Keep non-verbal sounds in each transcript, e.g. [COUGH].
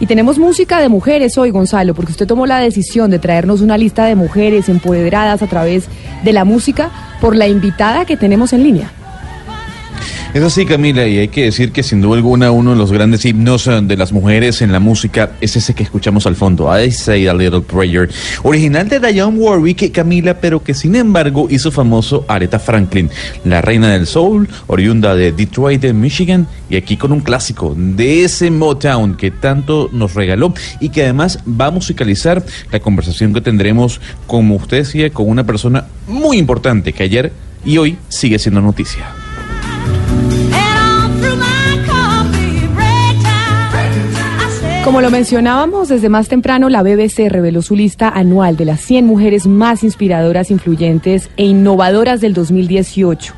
Y tenemos música de mujeres hoy, Gonzalo, porque usted tomó la decisión de traernos una lista de mujeres empoderadas a través de la música por la invitada que tenemos en línea. Es así, Camila, y hay que decir que sin duda alguna uno de los grandes himnos eh, de las mujeres en la música es ese que escuchamos al fondo, I Say a Little Prayer, original de Diane Warwick, Camila, pero que sin embargo hizo famoso Aretha Franklin, la reina del soul, oriunda de Detroit, de Michigan, y aquí con un clásico de ese Motown que tanto nos regaló y que además va a musicalizar la conversación que tendremos, como usted decía, con una persona muy importante que ayer y hoy sigue siendo noticia. Como lo mencionábamos desde más temprano, la BBC reveló su lista anual de las 100 mujeres más inspiradoras, influyentes e innovadoras del 2018.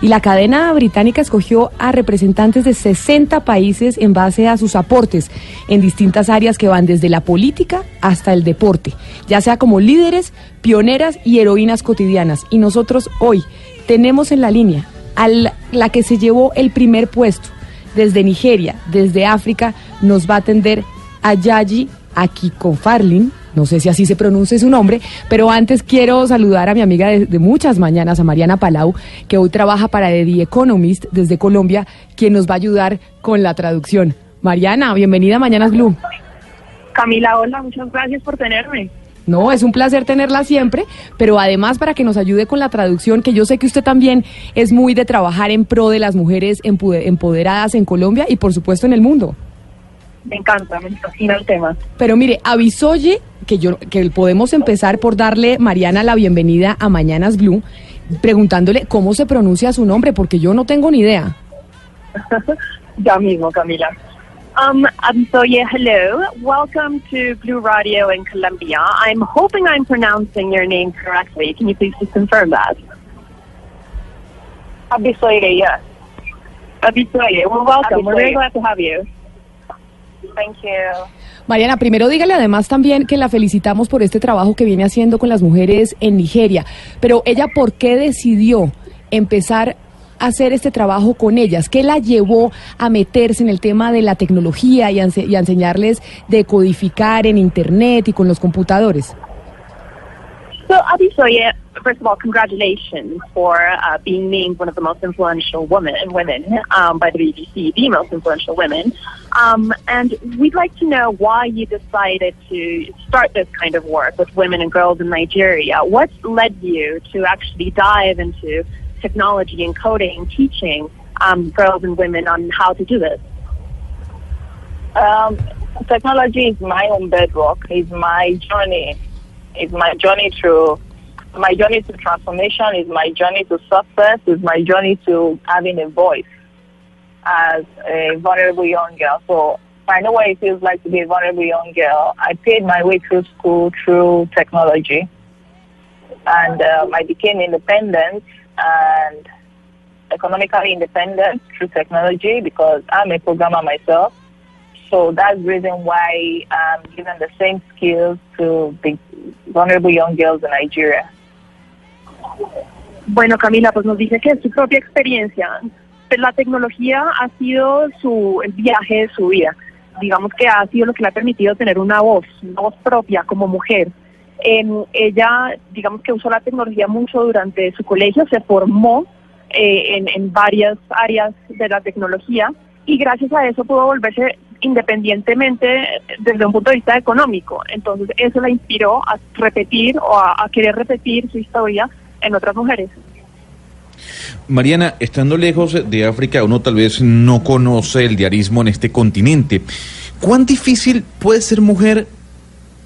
Y la cadena británica escogió a representantes de 60 países en base a sus aportes en distintas áreas que van desde la política hasta el deporte, ya sea como líderes, pioneras y heroínas cotidianas. Y nosotros hoy tenemos en la línea a la que se llevó el primer puesto desde Nigeria, desde África, nos va a atender Ayayi Akikonfarlin. No sé si así se pronuncia su nombre, pero antes quiero saludar a mi amiga de, muchas mañanas, a Mariana Palau, que hoy trabaja para The Economist desde Colombia, quien nos va a ayudar con la traducción. Mariana, bienvenida a Mañanas Blue. Camila, hola, muchas gracias por tenerme. No, es un placer tenerla siempre, pero además para que nos ayude con la traducción, que yo sé que usted también es muy de trabajar en pro de las mujeres empoderadas en Colombia y por supuesto en el mundo. Me encanta, me fascina el tema. Pero mire, avisoye que yo que podemos empezar por darle Mariana la bienvenida a Mañanas Blue, preguntándole cómo se pronuncia su nombre, porque yo no tengo ni idea. [LAUGHS] ya mismo, Camila. Um, Abisoye, hello. Welcome to Blue Radio in Colombia. I'm hoping I'm pronouncing your name correctly. Can you please just confirm that? Abisoye, yes. Abisoye, well, welcome. Abisoye. We're very glad to have you. Thank you. Mariana, primero dígale además también que la felicitamos por este trabajo que viene haciendo con las mujeres en Nigeria. Pero ella, ¿por qué decidió empezar hacer este trabajo con ellas? ¿Qué la llevó a meterse en el tema de la tecnología y a, enseñarles de codificar en Internet y con los computadores? So, Abisoye, first of all, congratulations for uh, being named one of the most influential women, women um, by the BBC, the most influential women. Um, and we'd like to know why you decided to start this kind of work with women and girls in Nigeria. What led you to actually dive into technology and coding, teaching um, girls and women on how to do this? Um, technology is my own bedrock. It's my journey. It's my journey through my journey to transformation. Is my journey to success. Is my journey to having a voice as a vulnerable young girl. So I know what it feels like to be a vulnerable young girl. I paid my way through school through technology, and um, I became independent and economically independent through technology because I'm a programmer myself. So that's the reason why I'm giving the same skills to the vulnerable young girls in Nigeria. Bueno, Camila, pues nos dice que es su propia experiencia. La tecnología ha sido su, el viaje de su vida. Digamos que ha sido lo que le ha permitido tener una voz, una voz propia como mujer. Eh, ella, digamos que usó la tecnología mucho durante su colegio, se formó eh, en, en varias áreas de la tecnología y gracias a eso pudo volverse independientemente desde un punto de vista económico. Entonces eso la inspiró a repetir o a, a querer repetir su historia en otras mujeres. Mariana, estando lejos de África, uno tal vez no conoce el diarismo en este continente. ¿Cuán difícil puede ser mujer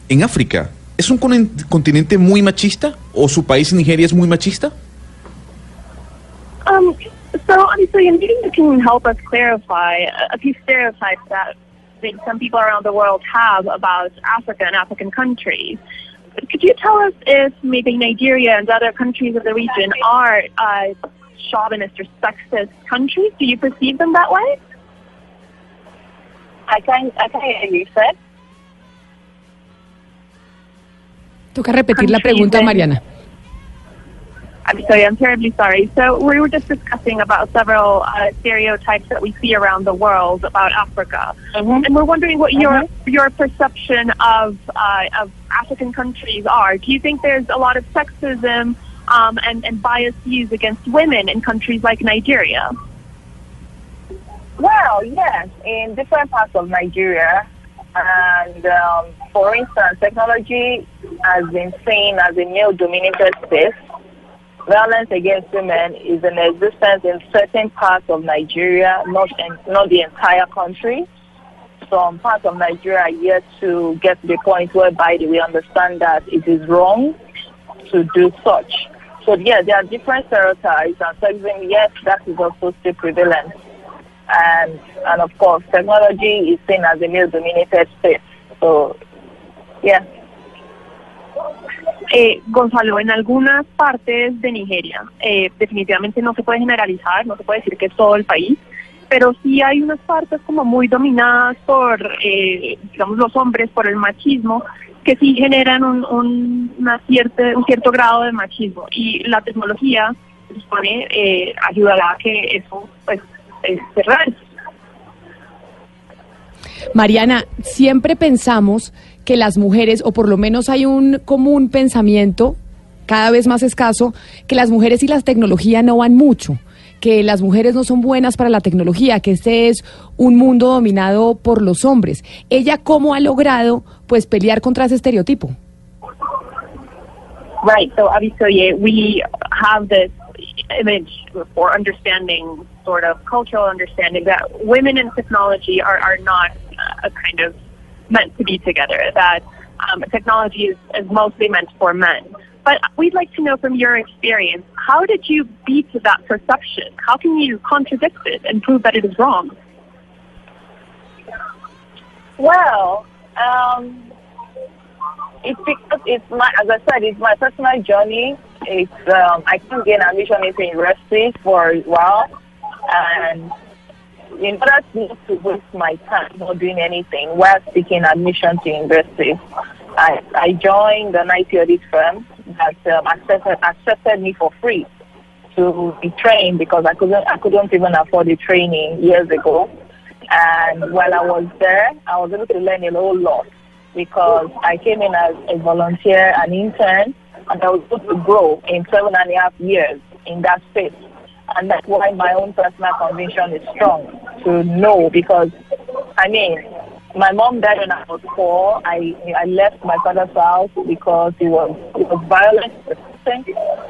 en África? ¿Es un continente muy machista o su país Nigeria es muy machista? Um, so, obviously, maybe you can help us clarify a few stereotypes that some people around the world have about Africa and African countries. Could you tell us if maybe Nigeria and other countries of the region are uh, chauvinist or sexist countries? Do you perceive them that way? I can't, I can't hear you, sir. Toca repetir la pregunta, Mariana. I'm sorry, I'm terribly sorry. So we were just discussing about several uh, stereotypes that we see around the world about Africa, Mhm. and we're wondering what your Mhm. your perception of uh, of African countries are. Do you think there's a lot of sexism um, and and bias used against women in countries like Nigeria? Well, yes, in different parts of Nigeria. And um, for instance, technology has been seen as a male dominated space. Violence against women is in existence in certain parts of Nigeria, not, in, not the entire country. Some parts of Nigeria are yet to get to the point whereby we understand that it is wrong to do such. So, yeah, there are different stereotypes, and sexism, yes, that is also still prevalent and and of course technology is seen as a male dominated space. So yeah. Eh, Gonzalo, en algunas partes de Nigeria, eh, definitivamente no se puede generalizar, no se puede decir que es todo el país, pero sí hay unas partes como muy dominadas por, eh, digamos, los hombres, por el machismo, que sí generan un, un, una cierta, un cierto grado de machismo. Y la tecnología, supone, eh, ayudará a que eso, pues, eh. Mariana, siempre pensamos que las mujeres, o por lo menos hay un común pensamiento, cada vez más escaso, que las mujeres y la tecnología no van mucho, que las mujeres no son buenas para la tecnología, que este es un mundo dominado por los hombres. ¿Ella cómo ha logrado pues pelear contra ese estereotipo? Right. So obviously, we have this image or understanding, sort of cultural understanding, that women and technology are, are not uh, kind of meant to be together. That um, technology is, is mostly meant for men. But we'd like to know from your experience, how did you beat that perception? How can you contradict it and prove that it is wrong? Well, um, it's because it's my, as I said, it's my personal journey. It's um, I couldn't gain admission into university for a while, and in order not to waste my time not doing anything while seeking admission to university, I, I joined an IT audit firm that um, accepted, accepted me for free to be trained because I couldn't I couldn't even afford the training years ago. And while I was there, I was able to learn a whole lot because I came in as a volunteer, an intern, and I was able to grow in seven and a half years in that space. And that's why my own personal conviction is strong to know because, I mean, my mom died when I was four. I I left my father's house because he was he was violent.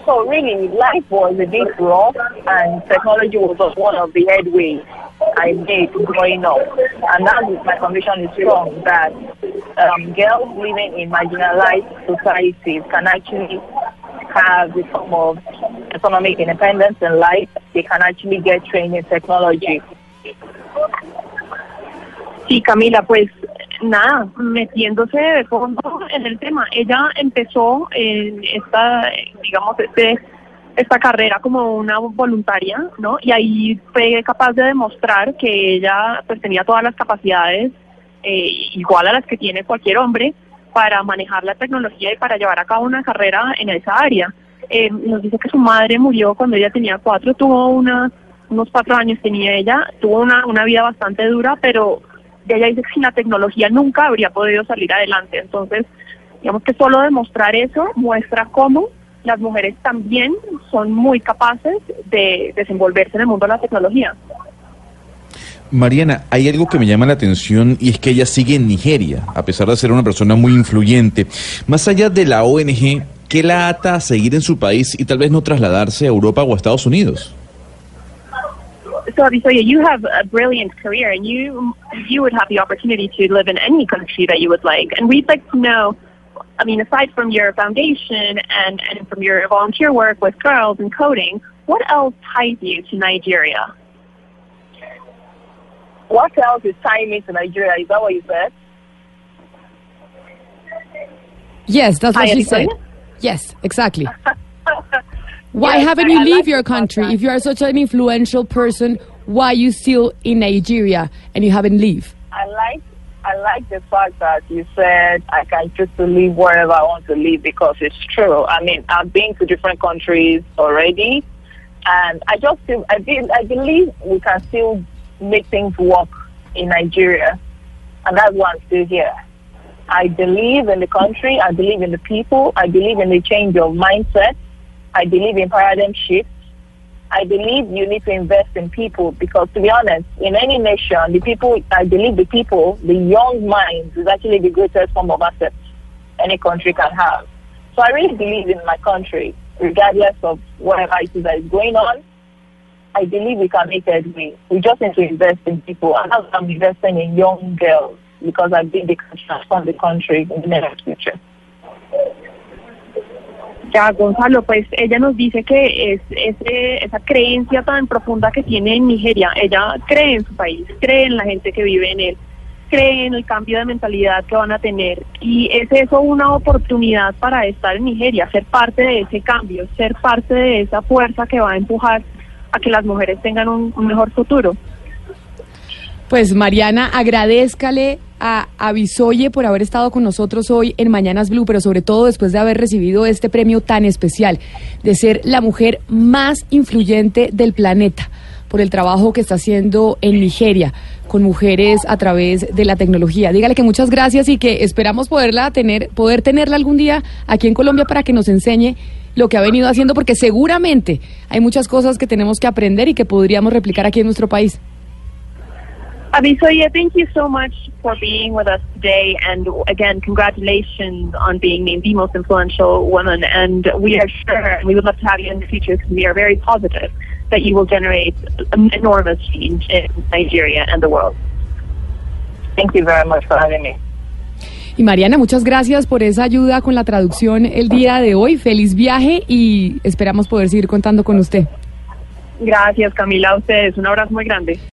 So really, life was a bit rough, and technology was one of the headways I made growing up. And now my conviction is strong that um, girls living in marginalized societies can actually have the form of economic independence in life. They can actually get trained in technology. Sí, Camila, pues nada, metiéndose de fondo en el tema. Ella empezó en esta, digamos, este, esta carrera como una voluntaria, ¿no? Y ahí fue capaz de demostrar que ella pues tenía todas las capacidades eh, igual a las que tiene cualquier hombre para manejar la tecnología y para llevar a cabo una carrera en esa área. Eh, nos dice que su madre murió cuando ella tenía cuatro, tuvo una, unos cuatro años tenía ella, tuvo una, una vida bastante dura, pero ella dice que sin la tecnología nunca habría podido salir adelante. Entonces, digamos que solo demostrar eso muestra cómo las mujeres también son muy capaces de desenvolverse en el mundo de la tecnología. Mariana, hay algo que me llama la atención y es que ella sigue en Nigeria, a pesar de ser una persona muy influyente. Más allá de la ONG, ¿qué la ata a seguir en su país y tal vez no trasladarse a Europa o a Estados Unidos? So, Abisoya, you have a brilliant career, and you you would have the opportunity to live in any country that you would like. And we'd like to know, I mean, aside from your foundation and and from your volunteer work with girls and coding, what else ties you to Nigeria? What else is tying me to Nigeria? Is that what you said? Yes, that's what Hi, she said. Nicole. Yes, exactly. [LAUGHS] Why Yes, haven't you I leave like your country? If you are such an influential person, why you still in Nigeria and you haven't leave? I like the fact that you said I can choose to live wherever I want to live because it's true. I mean, I've been to different countries already, and I just feel I feel, I believe we can still make things work in Nigeria, and that's why I'm still here. I believe in the country. I believe in the people. I believe in the change of mindset. I believe in paradigm shifts. I believe you need to invest in people because, to be honest, in any nation, the people, I believe the people, the young minds is actually the greatest form of asset any country can have. So I really believe in my country, regardless of whatever it is that is going on. I believe we can make headway. We just need to invest in people. And I'm investing in young girls because I think they can transform the country in the near future. Ya, Gonzalo, pues ella nos dice que es esa creencia tan profunda que tiene en Nigeria. Ella cree en su país, cree en la gente que vive en él, cree en el cambio de mentalidad que van a tener. Y es eso una oportunidad para estar en Nigeria, ser parte de ese cambio, ser parte de esa fuerza que va a empujar a que las mujeres tengan un, un mejor futuro. Pues Mariana, agradezcale a Avisoye por haber estado con nosotros hoy en Mañanas Blue, pero sobre todo después de haber recibido este premio tan especial, de ser la mujer más influyente del planeta por el trabajo que está haciendo en Nigeria con mujeres a través de la tecnología. Dígale que muchas gracias y que esperamos poderla tener, poder tenerla algún día aquí en Colombia para que nos enseñe lo que ha venido haciendo, porque seguramente hay muchas cosas que tenemos que aprender y que podríamos replicar aquí en nuestro país. Abisoye, thank you so much for being with us today. And again, congratulations on being named the most influential woman. And we are sure, and we would love to have you in the future because we are very positive that you will generate an enormous change in Nigeria and the world. Thank you very much for having me. Y Mariana, muchas gracias por esa ayuda con la traducción el día de hoy. Feliz viaje y esperamos poder seguir contando con usted. Gracias, Camila, a ustedes. Un abrazo muy grande.